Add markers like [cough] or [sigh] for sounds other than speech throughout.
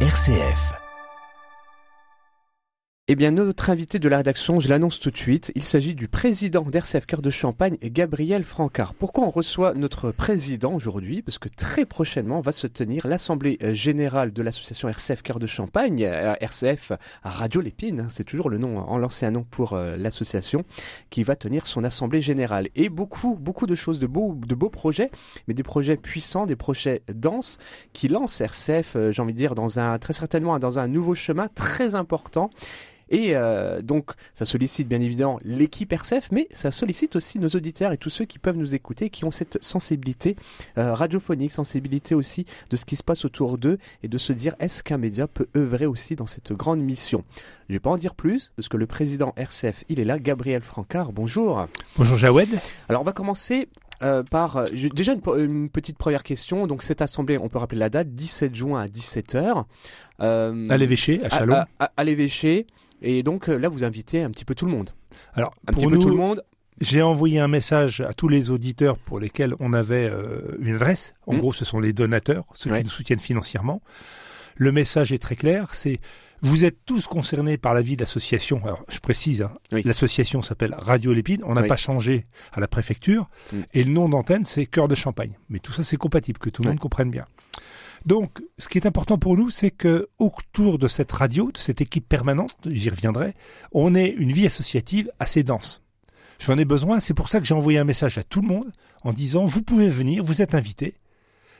RCF. Eh bien, notre invité de la rédaction, je l'annonce tout de suite, il s'agit du président d'RCF Cœur de Champagne, Gabriel Francard. Pourquoi on reçoit notre président aujourd'hui? Parce que très prochainement va se tenir l'Assemblée euh, Générale de l'association RCF Cœur de Champagne, euh, RCF Radio Lépine, hein, c'est toujours le nom, en l'ancien nom pour euh, l'association, qui va tenir son Assemblée Générale. Et beaucoup, beaucoup de choses, de beaux, de beaux projets, mais des projets puissants, des projets denses, qui lancent RCF, j'ai envie de dire, dans un, très certainement dans un nouveau chemin très important. Et euh, donc, ça sollicite bien évidemment l'équipe RCF, mais ça sollicite aussi nos auditeurs et tous ceux qui peuvent nous écouter, qui ont cette sensibilité euh, radiophonique, sensibilité aussi de ce qui se passe autour d'eux et de se dire est-ce qu'un média peut œuvrer aussi dans cette grande mission? Je vais pas en dire plus, parce que le président RCF, il est là, Gabriel Francard, bonjour. Bonjour Jawed. Alors on va commencer euh, par déjà une, petite première question. Donc cette assemblée, on peut rappeler la date, 17 juin à 17h. Euh, à l'évêché, à Chalon. À, à l'évêché. Et donc euh, là, vous invitez un petit peu tout le monde. Alors, un petit peu tout le monde. J'ai envoyé un message à tous les auditeurs pour lesquels on avait euh, une adresse. En mmh. gros, ce sont les donateurs, ceux qui nous soutiennent financièrement. Le message est très clair, c'est vous êtes tous concernés par la vie de l'association. Alors, je précise, hein, l'association s'appelle Radio Lépine. On n'a pas changé à la préfecture. Mmh. Et le nom d'antenne, c'est Cœur de Champagne. Mais tout ça, c'est compatible, que tout le monde comprenne bien. Donc, ce qui est important pour nous, c'est que autour de cette radio, de cette équipe permanente, j'y reviendrai, on ait une vie associative assez dense. J'en ai besoin, c'est pour ça que j'ai envoyé un message à tout le monde en disant vous pouvez venir, vous êtes invités.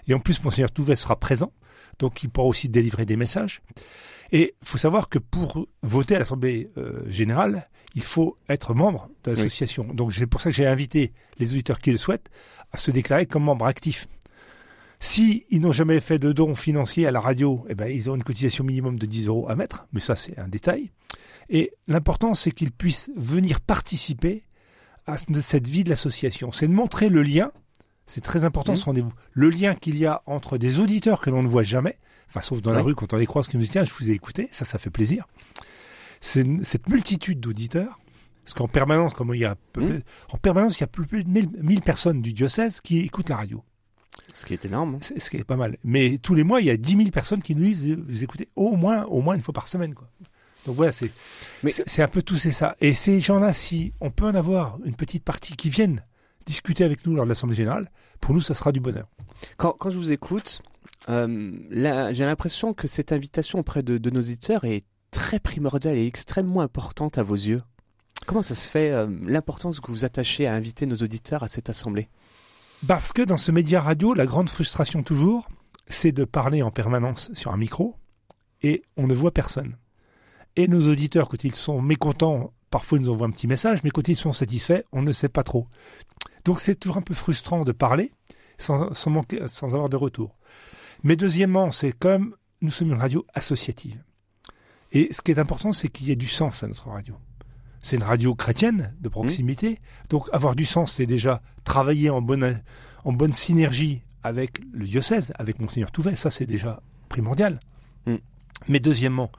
Et en plus, Monseigneur Touvet sera présent, donc il pourra aussi délivrer des messages. Et il faut savoir que pour voter à l'Assemblée euh, générale, il faut être membre de l'association. Donc c'est pour ça que j'ai invité les auditeurs qui le souhaitent à se déclarer comme membre actif. Si ils n'ont jamais fait de dons financiers à la radio, eh ben, ils ont une cotisation minimum de 10 euros à mettre, mais ça c'est un détail. Et l'important c'est qu'ils puissent venir participer à cette vie de l'association. C'est de montrer le lien, c'est très important ce rendez-vous, le lien qu'il y a entre des auditeurs que l'on ne voit jamais, enfin sauf dans la rue quand on les croise qui nous disent tiens je vous ai écouté, ça ça fait plaisir. C'est cette multitude d'auditeurs, parce qu'en permanence, comme il y a, mmh. en permanence il y a plus, de 1000 personnes du diocèse qui écoutent la radio. Ce qui est énorme. Hein. Ce qui est pas mal. Mais tous les mois, il y a 10 000 personnes qui nous disent vous écoutez au moins, au moins une fois par semaine. Quoi. Donc voilà, c'est, c'est un peu tout c'est ça. Et ces gens-là, si on peut en avoir une petite partie qui viennent discuter avec nous lors de l'Assemblée Générale, pour nous, ça sera du bonheur. Quand, quand je vous écoute, euh, j'ai l'impression que cette invitation auprès de, de, nos éditeurs est très primordiale et extrêmement importante à vos yeux. Comment ça se fait, euh, l'importance que vous attachez à inviter nos auditeurs à cette Assemblée? Parce que dans ce média radio, la grande frustration toujours, c'est de parler en permanence sur un micro et on ne voit personne. Et nos auditeurs, quand ils sont mécontents, parfois ils nous envoient un petit message, mais quand ils sont satisfaits, on ne sait pas trop. Donc c'est toujours un peu frustrant de parler sans, sans avoir de retour. Mais deuxièmement, c'est comme nous sommes une radio associative. Et ce qui est important, c'est qu'il y ait du sens à notre radio c'est une radio chrétienne de proximité. Mmh. Donc avoir du sens, c'est déjà travailler en bonne, en bonne synergie avec le diocèse, avec Monseigneur Touvet. Ça, c'est déjà primordial. Mmh. Mais deuxièmement,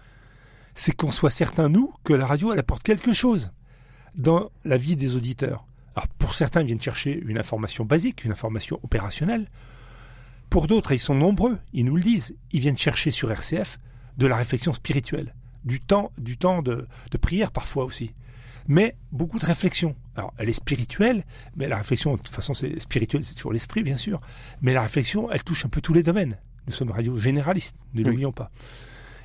c'est qu'on soit certain, nous, que la radio, elle apporte quelque chose dans la vie des auditeurs. Alors, pour certains, ils viennent chercher une information basique, une information opérationnelle. Pour d'autres, ils sont nombreux, ils nous le disent, ils viennent chercher sur RCF de la réflexion spirituelle, du temps, du temps de prière parfois aussi mais beaucoup de réflexion. Alors, elle est spirituelle, mais la réflexion, de toute façon, c'est spirituel, c'est toujours l'esprit, bien sûr. Mais la réflexion, elle touche un peu tous les domaines. Nous sommes radio généralistes, ne l'oublions pas.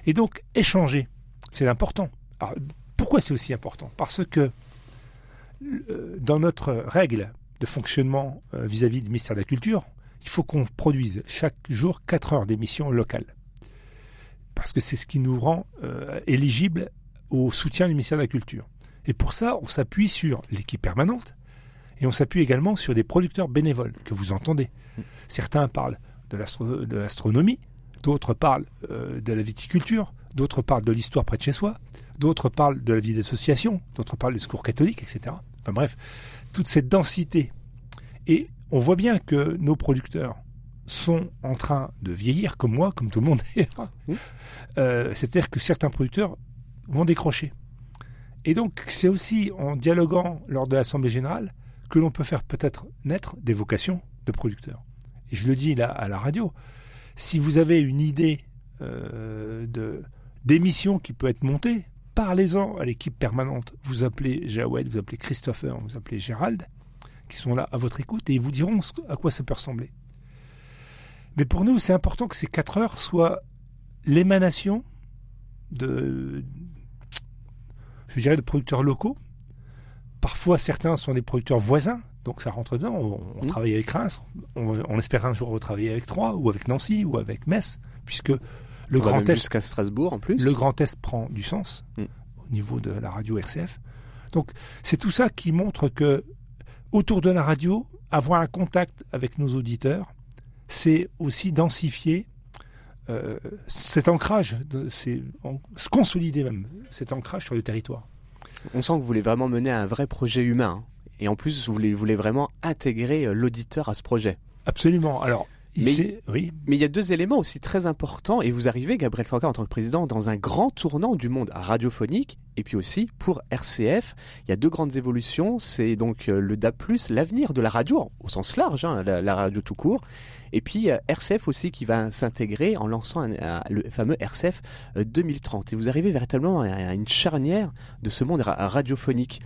Et donc, échanger, c'est important. Alors, pourquoi c'est aussi important? Parce que euh, dans notre règle de fonctionnement euh, vis-à-vis du ministère de la Culture, il faut qu'on produise chaque jour 4 heures d'émissions locales. Parce que c'est ce qui nous rend euh, éligibles au soutien du ministère de la Culture. Et pour ça, on s'appuie sur l'équipe permanente et on s'appuie également sur des producteurs bénévoles que vous entendez. Certains parlent de l'astronomie, d'autres parlent euh, de la viticulture, d'autres parlent de l'histoire près de chez soi, d'autres parlent de la vie d'association, d'autres parlent du secours catholique, etc. Enfin bref, toute cette densité. Et on voit bien que nos producteurs sont en train de vieillir, comme moi, comme tout le monde euh, C'est-à-dire que certains producteurs vont décrocher. Et donc, c'est aussi en dialoguant lors de l'Assemblée générale que l'on peut faire peut-être naître des vocations de producteurs. Et je le dis là à la radio, si vous avez une idée euh, de d'émissions qui peut être montée, parlez-en à l'équipe permanente. Vous appelez Jawed, vous appelez Christopher, vous appelez Gérald, qui sont là à votre écoute et ils vous diront à quoi ça peut ressembler. Mais pour nous, c'est important que ces quatre heures soient l'émanation de, je dirais, de producteurs locaux. Parfois, certains sont des producteurs voisins, donc ça rentre dedans. On, Mmh. travaille avec Reims, on, on espère un jour retravailler avec Troyes, ou avec Nancy, ou avec Metz, puisque le On Grand Est jusqu'à Strasbourg en plus. le Grand Est prend du sens Mm. au niveau de la radio RCF. Donc c'est tout ça qui montre que autour de la radio, avoir un contact avec nos auditeurs, c'est aussi densifier euh, cet ancrage, de, c'est en- se consolider même cet ancrage sur le territoire. On sent que vous voulez vraiment mener un vrai projet humain. hein. Et en plus, vous voulez, vous voulez vraiment intégrer euh, l'auditeur à ce projet. Absolument. Alors, il Mais- oui, Mais il y a deux éléments aussi très importants, et vous arrivez, Gabriel Franca, en tant que président, dans un grand tournant du monde radiophonique, et puis aussi pour RCF. Il y a deux grandes évolutions, c'est donc euh, le DA+, l'avenir de la radio, au sens large, hein, la, la radio tout court, et puis euh, RCF aussi qui va s'intégrer en lançant un- un- le fameux RCF euh, 2030. Et vous arrivez véritablement à, à une charnière de ce monde ra- radiophonique.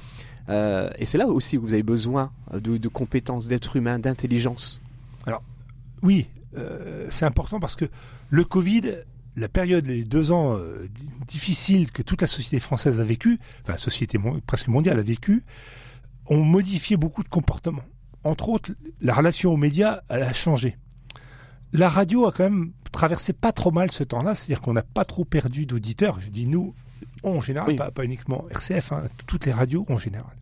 Euh, et c'est là aussi où vous avez besoin euh, de, de compétences, d'êtres humains, d'intelligence. Oui, euh, c'est important parce que le Covid, la période, les deux ans euh, di- difficiles que toute la société française a vécu, enfin la société mon- presque mondiale a vécu, ont modifié beaucoup de comportements. Entre autres, la relation aux médias, elle a changé. La radio a quand même traversé pas trop mal ce temps-là, c'est-à-dire qu'on n'a pas trop perdu d'auditeurs. Je dis nous, en général, Oui. pas, pas uniquement RCF, hein, toutes les radios en général.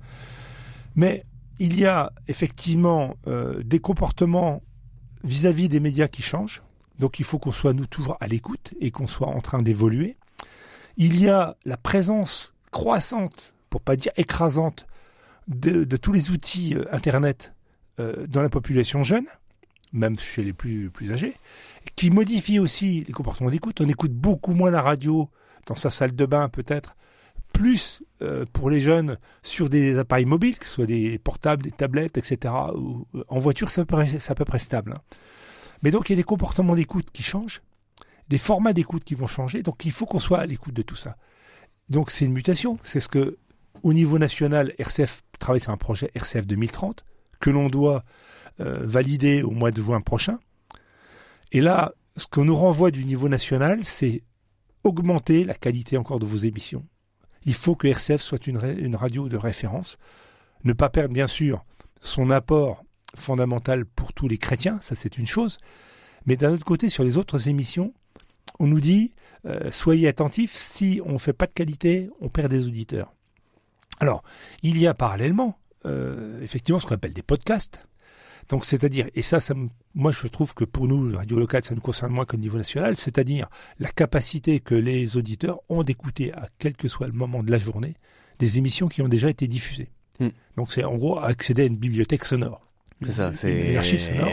Mais il y a effectivement euh, des comportements vis-à-vis des médias qui changent. Donc il faut qu'on soit nous toujours à l'écoute et qu'on soit en train d'évoluer. Il y a la présence croissante, pour pas dire écrasante, de, tous les outils euh, Internet euh, dans la population jeune, même chez les plus âgés, qui modifie aussi les comportements d'écoute. On écoute beaucoup moins la radio dans sa salle de bain peut-être, plus euh, pour les jeunes sur des appareils mobiles, que ce soit des portables, des tablettes, etc. Ou, euh, en voiture, c'est à à peu près stable. hein. Mais donc, il y a des comportements d'écoute qui changent, des formats d'écoute qui vont changer. Donc, il faut qu'on soit à l'écoute de tout ça. Donc, c'est une mutation. C'est ce que, au niveau national, RCF travaille sur un projet RCF 2030 que l'on doit euh, valider au mois de juin prochain. Et là, ce qu'on nous renvoie du niveau national, c'est augmenter la qualité encore de vos émissions. Il faut que RCF soit une, ra- une radio de référence. Ne pas perdre, bien sûr, son apport fondamental pour tous les chrétiens, ça c'est une chose. Mais d'un autre côté, sur les autres émissions, on nous dit euh, soyez attentifs, si on ne fait pas de qualité, on perd des auditeurs. Alors, il y a parallèlement, euh, effectivement, ce qu'on appelle des podcasts. Donc, c'est-à-dire, et ça, ça me- moi je trouve que pour nous, radio locale, ça nous concerne moins qu'au niveau national, c'est-à-dire la capacité que les auditeurs ont d'écouter, à quel que soit le moment de la journée, des émissions qui ont déjà été diffusées. Hmm. Donc, c'est en gros accéder à une bibliothèque sonore. C'est ça, c'est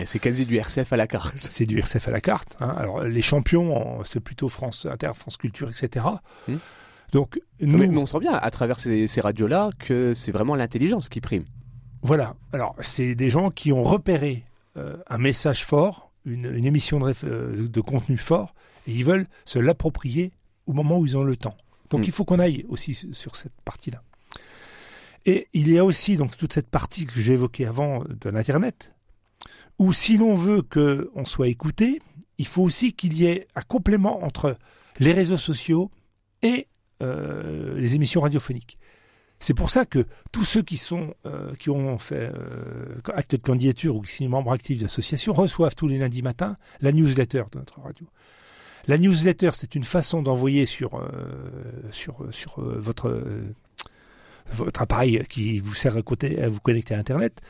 c'est quasi du RCF à la carte. [laughs] C'est du RCF à la carte. hein. Alors les champions, c'est plutôt France Inter, France Culture, etc. Hmm. Donc nous, Mais, mais on sent bien à travers ces, ces radios-là que c'est vraiment l'intelligence qui prime. Voilà. Alors c'est des gens qui ont repéré euh, un message fort, une, une émission de, euh, de contenu fort, et ils veulent se l'approprier au moment où ils ont le temps. Donc Hmm. il faut qu'on aille aussi su- sur cette partie-là. Et il y a aussi donc toute cette partie que j'ai évoquée avant de l'internet, où si l'on veut que on soit écouté, il faut aussi qu'il y ait un complément entre les réseaux sociaux et euh, les émissions radiophoniques. C'est pour ça que tous ceux qui sont euh, qui ont fait euh, acte de candidature ou qui sont membres actifs d'associations reçoivent tous les lundis matins la newsletter de notre radio. La newsletter, c'est une façon d'envoyer sur euh, sur sur votre euh, votre appareil qui vous sert à, côté, à vous connecter à Internet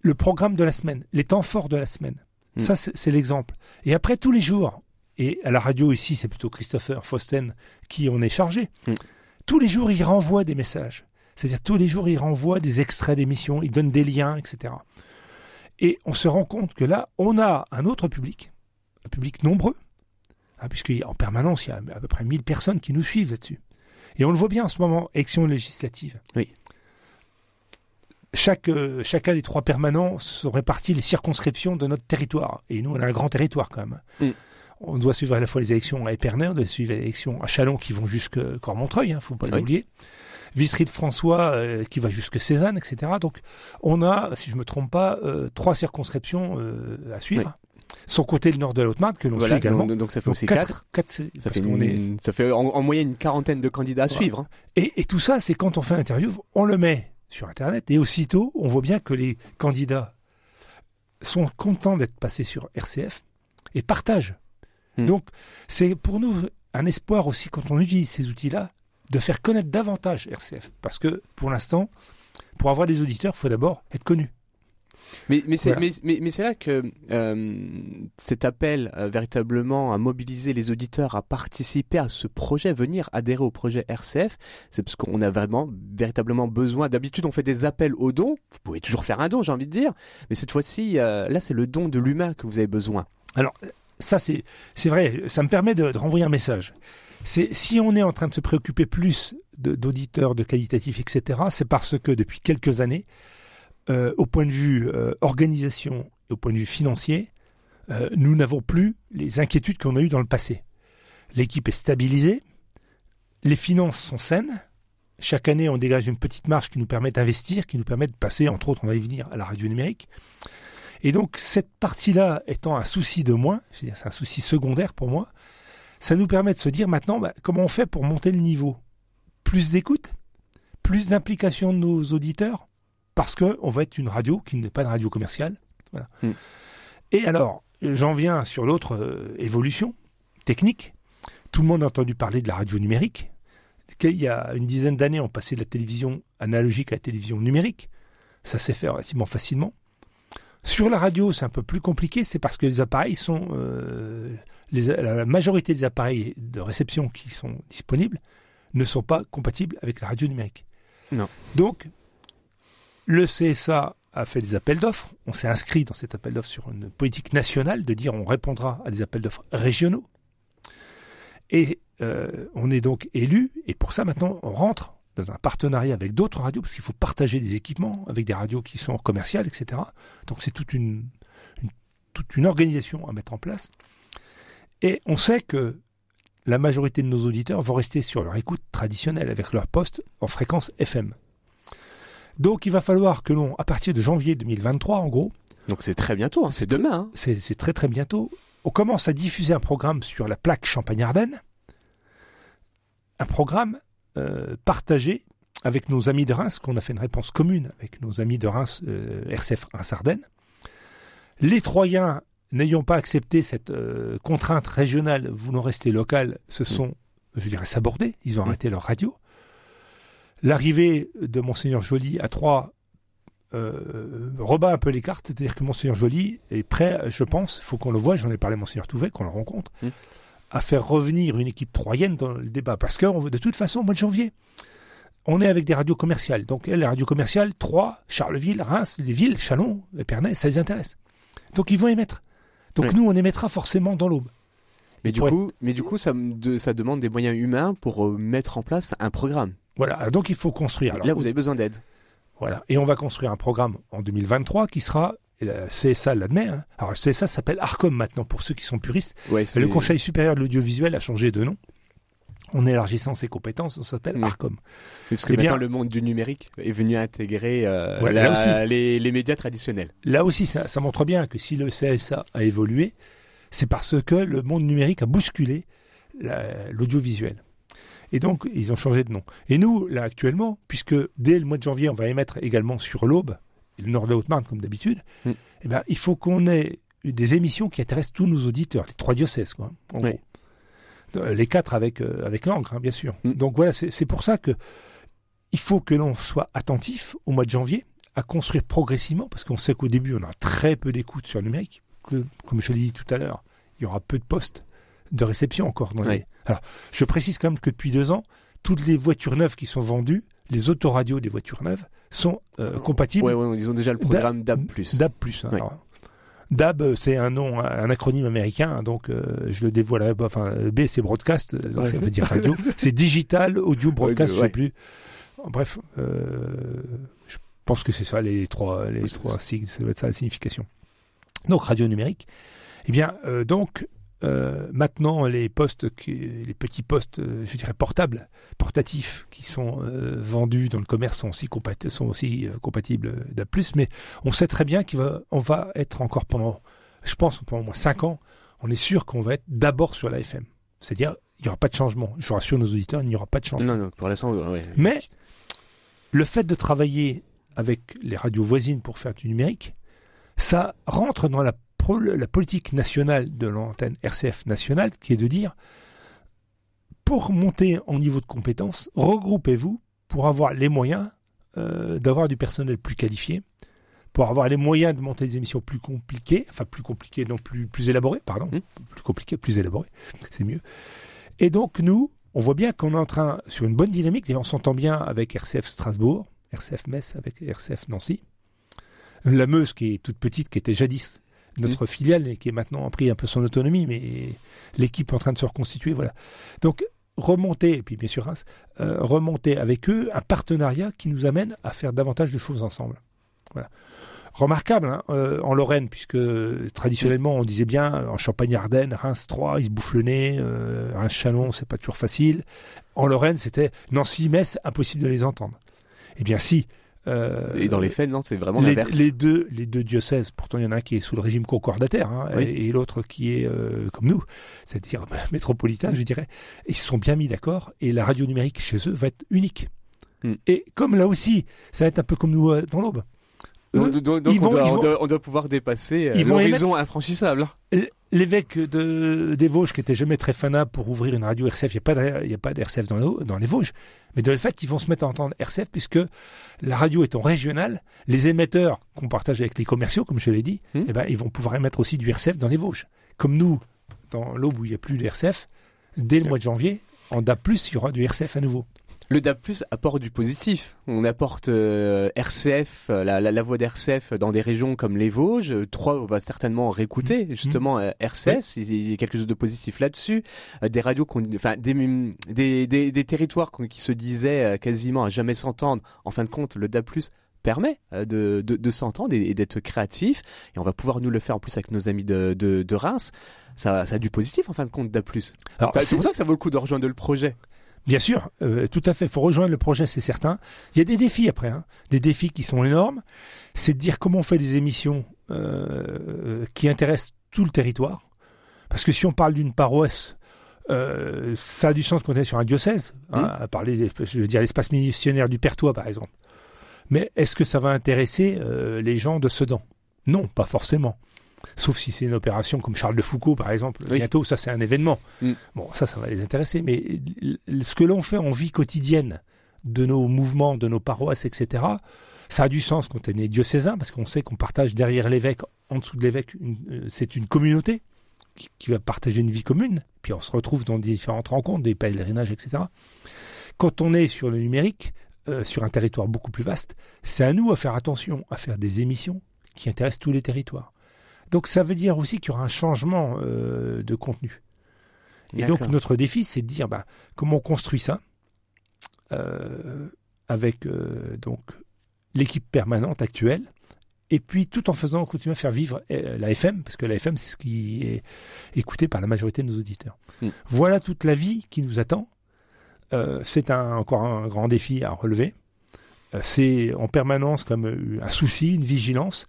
le programme de la semaine, les temps forts de la semaine. Mm. Ça, c'est c'est l'exemple. Et après, tous les jours, et à la radio ici, c'est plutôt Christopher Fausten qui en est chargé, Mm. tous les jours, il renvoie des messages. C'est-à-dire, tous les jours, il renvoie des extraits d'émissions, il donne des liens, etc. Et on se rend compte que là, on a un autre public, un public nombreux, hein, puisqu'en permanence, il y a à peu près 1000 personnes qui nous suivent là-dessus. Et on le voit bien en ce moment, élection législative. Oui. Chaque, euh, chacun des trois permanents sont répartis les circonscriptions de notre territoire. Et nous, on a un grand territoire quand même. Mm. On doit suivre à la fois les élections à Épernay, on doit suivre les élections à Chalon qui vont jusque Cormontreuil, hein, faut pas Oui. l'oublier. Vitry de François euh, qui va jusque Cézanne, etc. Donc on a, si je me trompe pas, euh, trois circonscriptions euh, à suivre. Sans compter le nord de la Haute-Marne que l'on Voilà, suit également. donc, donc ça fait Donc, aussi quatre- 4. quatre, c'est- Ça parce fait, est- ça fait en, en moyenne une quarantaine de candidats à Voilà. suivre. hein. Et, et tout ça, c'est quand on fait l'interview, on le met sur Internet et aussitôt, on voit bien que les candidats sont contents d'être passés sur RCF et partagent. Hmm. Donc, c'est pour nous un espoir aussi quand on utilise ces outils-là de faire connaître davantage RCF. Parce que pour l'instant, pour avoir des auditeurs, il faut d'abord être connu. Mais, mais c'est Voilà. mais, mais, mais c'est là que euh, cet appel euh, véritablement à mobiliser les auditeurs à participer à ce projet, venir adhérer au projet RCF, c'est parce qu'on a vraiment véritablement besoin. D'habitude, on fait des appels aux dons. Vous pouvez toujours faire un don, j'ai envie de dire. Mais cette fois-ci, euh, là, c'est le don de l'humain que vous avez besoin. Ça, c'est c'est vrai, ça me permet de, de renvoyer un message. C'est si on est en train de se préoccuper plus d'auditeurs, de, qualitatifs, etc., c'est parce que depuis quelques années, euh, au point de vue euh, organisation et au point de vue financier, euh, nous n'avons plus les inquiétudes qu'on a eues dans le passé. L'équipe est stabilisée, les finances sont saines. Chaque année, on dégage une petite marge qui nous permet d'investir, qui nous permet de passer, entre autres, on va y venir, à la radio numérique. Et donc, cette partie-là étant un souci de moins, c'est un souci secondaire pour moi, ça nous permet de se dire maintenant, bah, comment on fait pour monter le niveau? Plus d'écoute? Plus d'implication de nos auditeurs? Parce que on va être une radio qui n'est pas une radio commerciale. Voilà. Mm. Et alors, j'en viens sur l'autre euh, évolution technique. Tout le monde a entendu parler de la radio numérique. Il y a une dizaine d'années, on passait de la télévision analogique à la télévision numérique. Ça s'est fait relativement facilement. Sur la radio, c'est un peu plus compliqué, c'est parce que les appareils sont... euh, les- la majorité des appareils de réception qui sont disponibles ne sont pas compatibles avec la radio numérique. Non. Donc, le CSA a fait des appels d'offres. On s'est inscrit dans cet appel d'offres sur une politique nationale de dire on répondra à des appels d'offres régionaux. Et euh, on est donc élu. Et pour ça, maintenant, on rentre dans un partenariat avec d'autres radios parce qu'il faut partager des équipements avec des radios qui sont commerciales, etc. Donc c'est toute une, une- toute une organisation à mettre en place. Et on sait que la majorité de nos auditeurs vont rester sur leur écoute traditionnelle avec leur poste en fréquence FM. Donc il va falloir que l'on, à partir de janvier 2023 en gros, Donc c'est très bientôt, hein, c'est demain. hein. c'est c'est très très bientôt, on commence à diffuser un programme sur la plaque Champagne-Ardenne, un programme euh, partagé avec nos amis de Reims, qu'on a fait une réponse commune avec nos amis de Reims, euh, RCF Reims-Ardenne. Les Troyens, n'ayant pas accepté cette euh, contrainte régionale voulant rester local, se sont, je dirais, sabordés, ils ont Mm. arrêté leur radio. L'arrivée de Monseigneur Joly à Troyes euh, rebat un peu les cartes, c'est-à-dire que Monseigneur Joly est prêt, je pense, il faut qu'on le voit, j'en ai parlé à Monseigneur Touvet, qu'on le rencontre, Mm. À faire revenir une équipe troyenne dans le débat. Parce que on veut- de toute façon, au mois de janvier, on est avec des radios commerciales. Donc les radios commerciales, Troyes, Charleville, Reims, les villes, Chalon, Épernay, ça les intéresse. Donc ils vont émettre. Donc Oui. nous, on émettra forcément dans l'aube. Mais du coup, mais du coup, ça, me de- ça demande des moyens humains pour euh, mettre en place un programme. Voilà, donc il faut construire. Alors, Là, vous avez besoin d'aide. Voilà. Et on va construire un programme en 2023 qui sera, la CSA l'admet, hein. alors le CSA s'appelle ARCOM maintenant pour ceux qui sont puristes. Ouais, Le Conseil supérieur de l'audiovisuel a changé de nom. En élargissant ses compétences, on s'appelle Oui. ARCOM. Parce que Eh bien- le monde du numérique est venu intégrer euh, Ouais, la- là aussi. les, les médias traditionnels. Là aussi, ça, ça montre bien que si le CSA a évolué, c'est parce que le monde numérique a bousculé la- l'audiovisuel. Et donc, ils ont changé de nom. Et nous, là, actuellement, puisque dès le mois de janvier, on va émettre également sur l'Aube, et le nord de la Haute-Marne, comme d'habitude, Mm. eh ben, il faut qu'on ait des émissions qui intéressent tous nos auditeurs, les trois diocèses, quoi, en Oui. gros. Euh, Les quatre avec, euh, avec l'encre, hein, bien sûr. Mm. Donc voilà, c'est pour ça que il faut que l'on soit attentif au mois de janvier à construire progressivement, parce qu'on sait qu'au début, on a très peu d'écoute sur le numérique. Que, comme je l'ai dit tout à l'heure, il y aura peu de postes de réception encore. Dans les-. Alors, je précise quand même que depuis deux ans, toutes les voitures neuves qui sont vendues, les autoradios des voitures neuves, sont euh, compatibles ouais, ils ont déjà le programme DAB+. DAB+. hein. Ouais. DAB, euh, c'est un nom, un acronyme américain, hein, donc euh, je le dévoile. Enfin, B, c'est broadcast, donc Ouais. ça veut dire radio. [laughs] c'est digital, audio, broadcast, je sais ouais. plus. Bref, euh, je pense que c'est ça les trois, les Oui, trois signes, ça doit être ça la signification. Donc radio numérique. Eh bien, donc euh, maintenant, les postes, les petits postes, euh, je dirais portables, portatifs, qui sont euh, vendus dans le commerce sont aussi, sont aussi compatibles d'A+. Mais on sait très bien qu'on va, on va être encore pendant, je pense, pendant au moins 5 ans, on est sûr qu'on va être d'abord sur la FM. C'est-à-dire, il n'y aura pas de changement. Je rassure nos auditeurs, il n'y aura pas de changement. Non, non, pour l'instant, oui. Mais le fait de travailler avec les radios voisines pour faire du numérique, ça rentre dans la la politique nationale de l'antenne RCF nationale, qui est de dire, pour monter en niveau de compétence, regroupez-vous pour avoir les moyens euh, d'avoir du personnel plus qualifié, pour avoir les moyens de monter des émissions plus compliquées, enfin plus compliquées, non plus, plus élaborées, pardon, mmh. plus compliquées, plus élaborées, c'est mieux. Et donc nous, on voit bien qu'on est en train, sur une bonne dynamique, et on s'entend bien avec RCF Strasbourg, RCF Metz, avec RCF Nancy, la Meuse qui est toute petite, qui était jadis notre mm. filiale qui est maintenant pris un peu son autonomie, mais l'équipe en train de se reconstituer. Voilà. Donc remonter, et puis bien sûr euh, remonter avec eux un partenariat qui nous amène à faire davantage de choses ensemble. Voilà. Remarquable hein, euh, en Lorraine, puisque traditionnellement on disait bien en Champagne-Ardenne, Reims 3, ils se bouffent le nez, euh, Reims-Chalon, c'est pas toujours facile. En Lorraine, c'était Nancy-Metz, impossible de les entendre. Eh bien si, euh, et dans les faits, non, c'est vraiment les, l'inverse. Les deux, les deux diocèses, pourtant il y en a un qui est sous le régime concordataire hein, et, l'autre qui est euh, comme nous, c'est-à-dire bah, [laughs] métropolitain, je dirais. Ils se sont bien mis d'accord et la radio numérique chez eux va être unique. Hmm. Et comme là aussi, ça va être un peu comme nous euh, dans l'aube. Donc, on, doit, pouvoir dépasser l'horizon infranchissable. L'évêque de, des Vosges, qui était jamais très fanable pour ouvrir une radio RCF, il n'y a pas d'RCF dans, dans les Vosges, mais de le fait qu'ils vont se mettre à entendre RCF, puisque la radio étant régionale, les émetteurs qu'on partage avec les commerciaux, comme je l'ai dit, hmm. eh ben, ils vont pouvoir émettre aussi du RCF dans les Vosges. Comme nous, dans l'aube où il n'y a plus de RCF, dès le mois de janvier, on a plus, il y aura du RCF à nouveau. Le DAB+ apporte du positif. On apporte euh, RCF, euh, la, voix d'RCF dans des régions comme les Vosges. Trois, on va certainement réécouter mmh. justement mmh. RCF. Il y a quelque chose de positif là-dessus. des radios, enfin des, des, territoires qui se disaient quasiment à jamais s'entendre. En fin de compte, le DAB+ permet de, de, s'entendre et, d'être créatif. Et on va pouvoir nous le faire en plus avec nos amis de, de, Reims. Ça, ça, a du positif en fin de compte, DAB+. C'est pour ça que ça vaut le coup de rejoindre le projet. Bien sûr, euh, tout à fait. Il faut rejoindre le projet, c'est certain. Il y a des défis après, hein. des défis qui sont énormes. C'est de dire comment on fait des émissions euh, qui intéressent tout le territoire. Parce que si on parle d'une paroisse, euh, ça a du sens qu'on est sur un diocèse, hein, mmh. à parler, je veux dire, l'espace missionnaire du Pertois, par exemple. Mais est-ce que ça va intéresser les gens de Sedan? Non, pas forcément. Sauf si c'est une opération comme Charles de Foucault, par exemple. Bientôt, ça, c'est un événement. Mm. Bon, ça, ça va les intéresser. Mais ce que l'on fait en vie quotidienne de nos mouvements, de nos paroisses, etc., ça a du sens quand on est diocésain, parce qu'on sait qu'on partage derrière l'évêque, en dessous de l'évêque, euh, c'est une communauté qui, va partager une vie commune. Puis on se retrouve dans différentes rencontres, des pèlerinages, etc. Quand on est sur le numérique, euh, sur un territoire beaucoup plus vaste, c'est à nous à faire attention, à faire des émissions qui intéressent tous les territoires. Donc ça veut dire aussi qu'il y aura un changement euh, de contenu. Et donc notre défi, c'est de dire bah, comment on construit ça euh, avec euh, donc l'équipe permanente actuelle, et puis tout en faisant continuer à faire vivre la FM, parce que la FM c'est ce qui est écouté par la majorité de nos auditeurs. Hmm. Voilà toute la vie qui nous attend. c'est encore un grand défi à relever. c'est en permanence comme un souci, une vigilance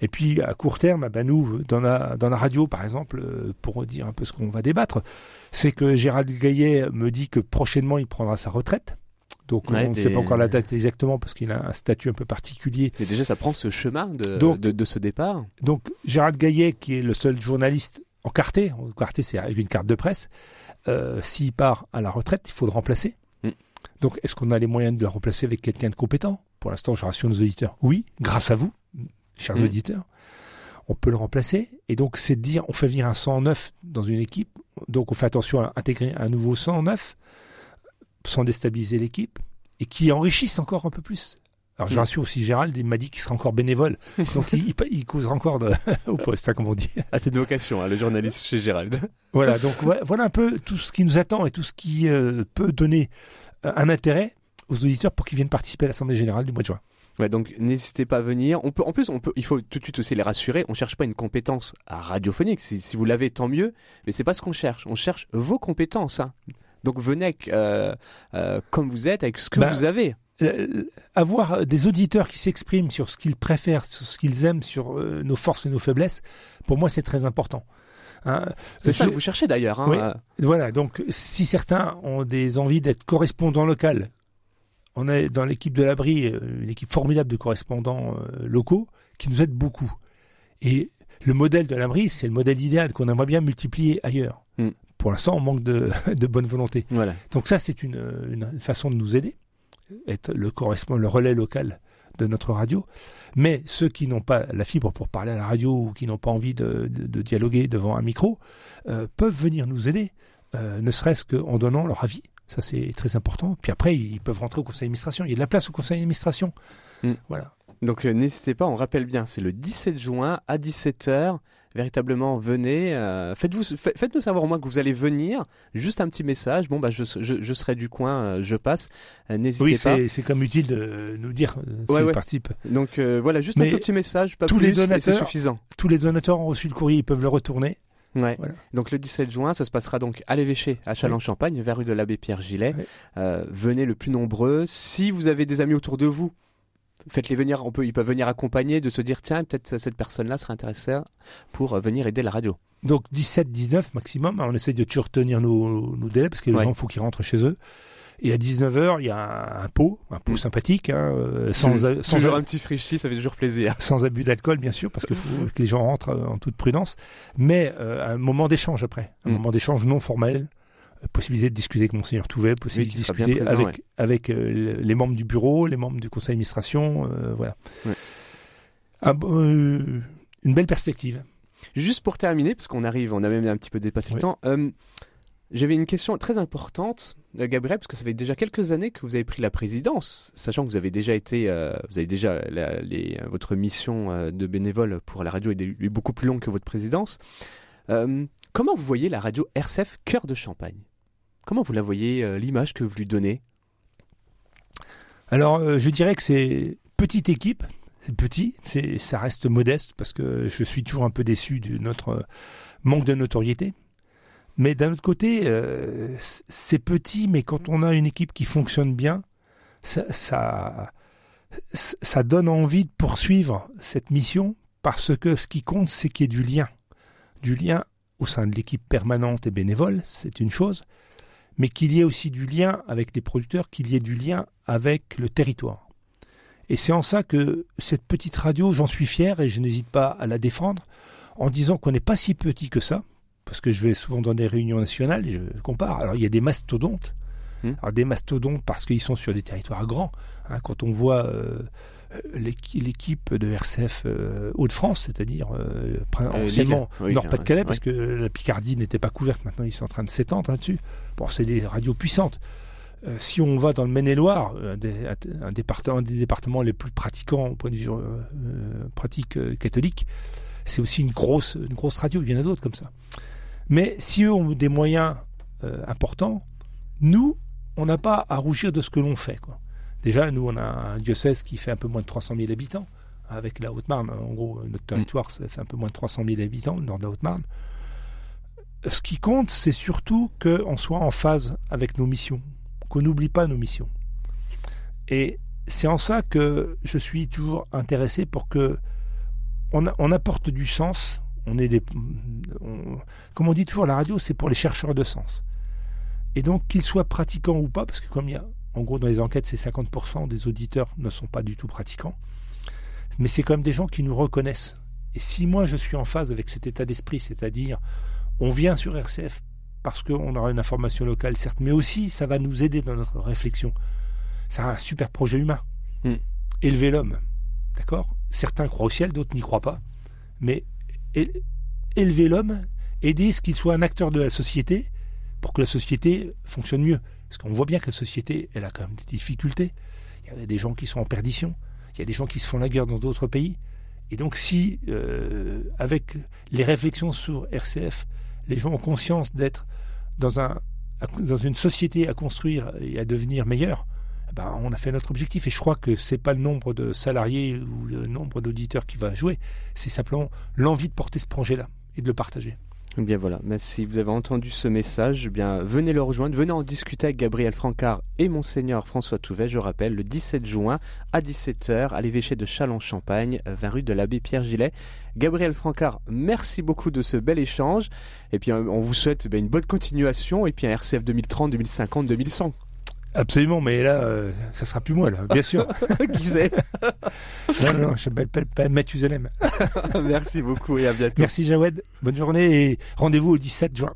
et puis à court terme, ben nous, dans la, dans la radio par exemple, euh, pour dire un peu ce qu'on va débattre, c'est que Gérald Gaillet me dit que prochainement il prendra sa retraite. Donc on ne sait pas encore la date exactement parce qu'il a un statut un peu particulier. Et déjà ça prend ce chemin de, de, de, ce départ. Donc Gérald Gaillet, qui est le seul journaliste encarté, encarté c'est avec une carte de presse, euh, s'il part à la retraite, il faut le remplacer. Mm. Donc est-ce qu'on a les moyens de le remplacer avec quelqu'un de compétent? Pour l'instant, je rassure nos auditeurs. Oui, grâce à vous, chers mm. auditeurs, on peut le remplacer. Et donc, c'est de dire, on fait venir un 109 dans une équipe. Donc, on fait attention à intégrer un nouveau 109 sans déstabiliser l'équipe et qui enrichisse encore un peu plus. Alors, je mm. rassure aussi Gérald, il m'a dit qu'il sera encore bénévole. Donc, il, il, causera encore de, [laughs] au poste, hein, comme on dit. À cette vocation, hein, le journaliste chez Gérald. Voilà, donc voilà un peu tout ce qui nous attend et tout ce qui euh, peut donner euh, un intérêt aux auditeurs pour qu'ils viennent participer à l'Assemblée Générale du mois de juin. Ouais, donc n'hésitez pas à venir. On peut, en plus, on peut, il faut tout de suite aussi les rassurer. On cherche pas une compétence radiophonique. Si, si vous l'avez, tant mieux. Mais c'est pas ce qu'on cherche. On cherche vos compétences. Hein. Donc venez avec, euh, euh, comme vous êtes, avec ce que Bah, vous avez. Euh, avoir des auditeurs qui s'expriment sur ce qu'ils préfèrent, sur ce qu'ils aiment, sur euh, nos forces et nos faiblesses, pour moi c'est très important. Hein, C'est ça que vous cherchez d'ailleurs. Hein. Oui. Voilà, donc si certains ont des envies d'être correspondants locaux, on est dans l'équipe de l'abri, euh, une équipe formidable de correspondants euh, locaux qui nous aident beaucoup. Et le modèle de l'abri, c'est le modèle idéal qu'on aimerait bien multiplier ailleurs. Mm. Pour l'instant, on manque de, [laughs] de bonne volonté. Voilà. Donc ça, c'est une, une façon de nous aider, être le correspondant, le relais local de notre radio. Mais ceux qui n'ont pas la fibre pour parler à la radio ou qui n'ont pas envie de, de- de dialoguer devant un micro euh, peuvent venir nous aider, euh, ne serait-ce qu'en donnant leur avis. Ça, c'est très important. Puis après, ils peuvent rentrer au conseil d'administration. Il y a de la place au conseil d'administration. Mm. Voilà. Donc euh, n'hésitez pas, on rappelle bien, c'est le 17 juin à 17h. Véritablement, venez. euh, faites-vous, faites-nous savoir au moins que vous allez venir. Juste un petit message. Bon, bah, je, je, je serai du coin, euh, je passe. N'hésitez Oui, pas. c'est c'est comme utile de nous dire euh, Ouais, s'ils ouais. participent. Donc voilà, juste Mais un tout petit message, pas tous plus, les et c'est donateurs- suffisant. Tous les donateurs ont reçu le courrier, ils peuvent le retourner. Ouais. Voilà. Donc le 17 juin, ça se passera donc à l'évêché, à Châlons-Champagne, vers rue de l'abbé Pierre Gillet. Euh, venez le plus nombreux. Si vous avez des amis autour de vous, faites-les venir. On peut, ils peuvent venir accompagner, de se dire tiens, peut-être cette personne-là serait intéressée pour euh, venir aider la radio. Donc 17-19 maximum. On essaye de toujours tenir nos, nos délais parce que les Ouais. gens, il faut qu'ils rentrent chez eux. Et à 19h, il y a un, un pot, un pot Mm. sympathique, hein, euh, sans, sans, toujours un petit frichi, ça fait toujours plaisir. [laughs] sans abus d'alcool, bien sûr, parce qu'il faut que les gens rentrent euh, en toute prudence. Mais euh, un moment d'échange après, un Mm. moment d'échange non formel. Possibilité de discuter avec Monseigneur Touvet, possibilité de discuter présent, avec, avec euh, les membres du bureau, les membres du conseil d'administration, euh, voilà. Ouais. Un bo- euh, une belle perspective. Juste pour terminer, parce qu'on arrive, on a même un petit peu dépassé le temps. J'avais une question très importante, euh, Gabriel, parce que ça fait déjà quelques années que vous avez pris la présidence, sachant que vous avez déjà été, euh, vous avez déjà euh, votre mission de bénévole pour la radio est beaucoup plus longue que votre présidence. Comment vous voyez la radio RCF Cœur de Champagne? Comment vous la voyez, l'image que vous lui donnez? Alors, je dirais que c'est petite équipe. C'est petit, ça reste modeste parce que je suis toujours un peu déçu de notre manque de notoriété. Mais d'un autre côté, euh, c'est petit, mais quand on a une équipe qui fonctionne bien, ça, ça, ça donne envie de poursuivre cette mission parce que ce qui compte, c'est qu'il y ait du lien. Du lien au sein de l'équipe permanente et bénévole, c'est une chose, mais qu'il y ait aussi du lien avec les producteurs, qu'il y ait du lien avec le territoire. Et c'est en ça que cette petite radio, j'en suis fier et je n'hésite pas à la défendre en disant qu'on n'est pas si petit que ça, parce que je vais souvent dans des réunions nationales, je compare. Alors il y a des mastodontes, Hmm. alors des mastodontes parce qu'ils sont sur des territoires grands. hein. quand on voit euh, l'équi- l'équipe de RCF euh, Hauts-de-France, c'est-à-dire euh, Euh, anciennement. Oui, Nord-Pas-de-Calais, ouais. parce que la Picardie n'était pas couverte, maintenant ils sont en train de s'étendre là-dessus. Bon, c'est des radios puissantes. Si on va dans le Maine-et-Loire, un des, un, département, un des départements les plus pratiquants au point de vue pratique catholique, c'est aussi une grosse, une grosse radio. Il y en a d'autres comme ça. Mais si eux ont des moyens euh, importants, nous, on n'a pas à rougir de ce que l'on fait. Quoi. Déjà, nous, on a un diocèse qui fait un peu moins de 300 000 habitants, avec la Haute-Marne. En gros, notre territoire, ça fait un peu moins de 300 000 habitants, le nord de la Haute-Marne. Ce qui compte, c'est surtout qu'on soit en phase avec nos missions, qu'on n'oublie pas nos missions. Et c'est en ça que je suis toujours intéressé pour que on, a- on apporte du sens. On est des, on- comme on dit toujours, la radio, c'est pour les chercheurs de sens. Et donc, qu'ils soient pratiquants ou pas, parce que comme il y a, en gros, dans les enquêtes, c'est 50% des auditeurs ne sont pas du tout pratiquants, mais c'est quand même des gens qui nous reconnaissent. Et si moi, je suis en phase avec cet état d'esprit, c'est-à-dire, on vient sur RCF parce qu'on aura une information locale, certes, mais aussi, ça va nous aider dans notre réflexion. C'est un super projet humain. Mm. Élever l'homme. D'accord? Certains croient au ciel, d'autres n'y croient pas. Mais élever l'homme, aider ce qu'il soit un acteur de la société pour que la société fonctionne mieux. Parce qu'on voit bien que la société, elle a quand même des difficultés. Il y a des gens qui sont en perdition. Il y a des gens qui se font la guerre dans d'autres pays. Et donc si, euh, avec les réflexions sur RCF, les gens ont conscience d'être dans, un, dans une société à construire et à devenir meilleur, ben, on a fait notre objectif. Et je crois que c'est pas le nombre de salariés ou le nombre d'auditeurs qui va jouer, c'est simplement l'envie de porter ce projet-là et de le partager. Bien voilà, si vous avez entendu ce message, eh bien venez le rejoindre, venez en discuter avec Gabriel Francard et Monseigneur François Touvet, je rappelle, le 17 juin à 17h à l'évêché de Châlons-Champagne, 20 rue de l'abbé Pierre Gillet. Gabriel Francard, merci beaucoup de ce bel échange, et puis on vous souhaite eh une bonne continuation, et puis un RCF 2030, 2050, 2100. Absolument, mais là, euh, ça sera plus moi, là, bien sûr. [laughs] Qui c'est Non, non, je m'appelle pas Mathusalem. [laughs] Merci beaucoup et à bientôt. Merci Jawed, bonne journée et rendez-vous au 17 juin.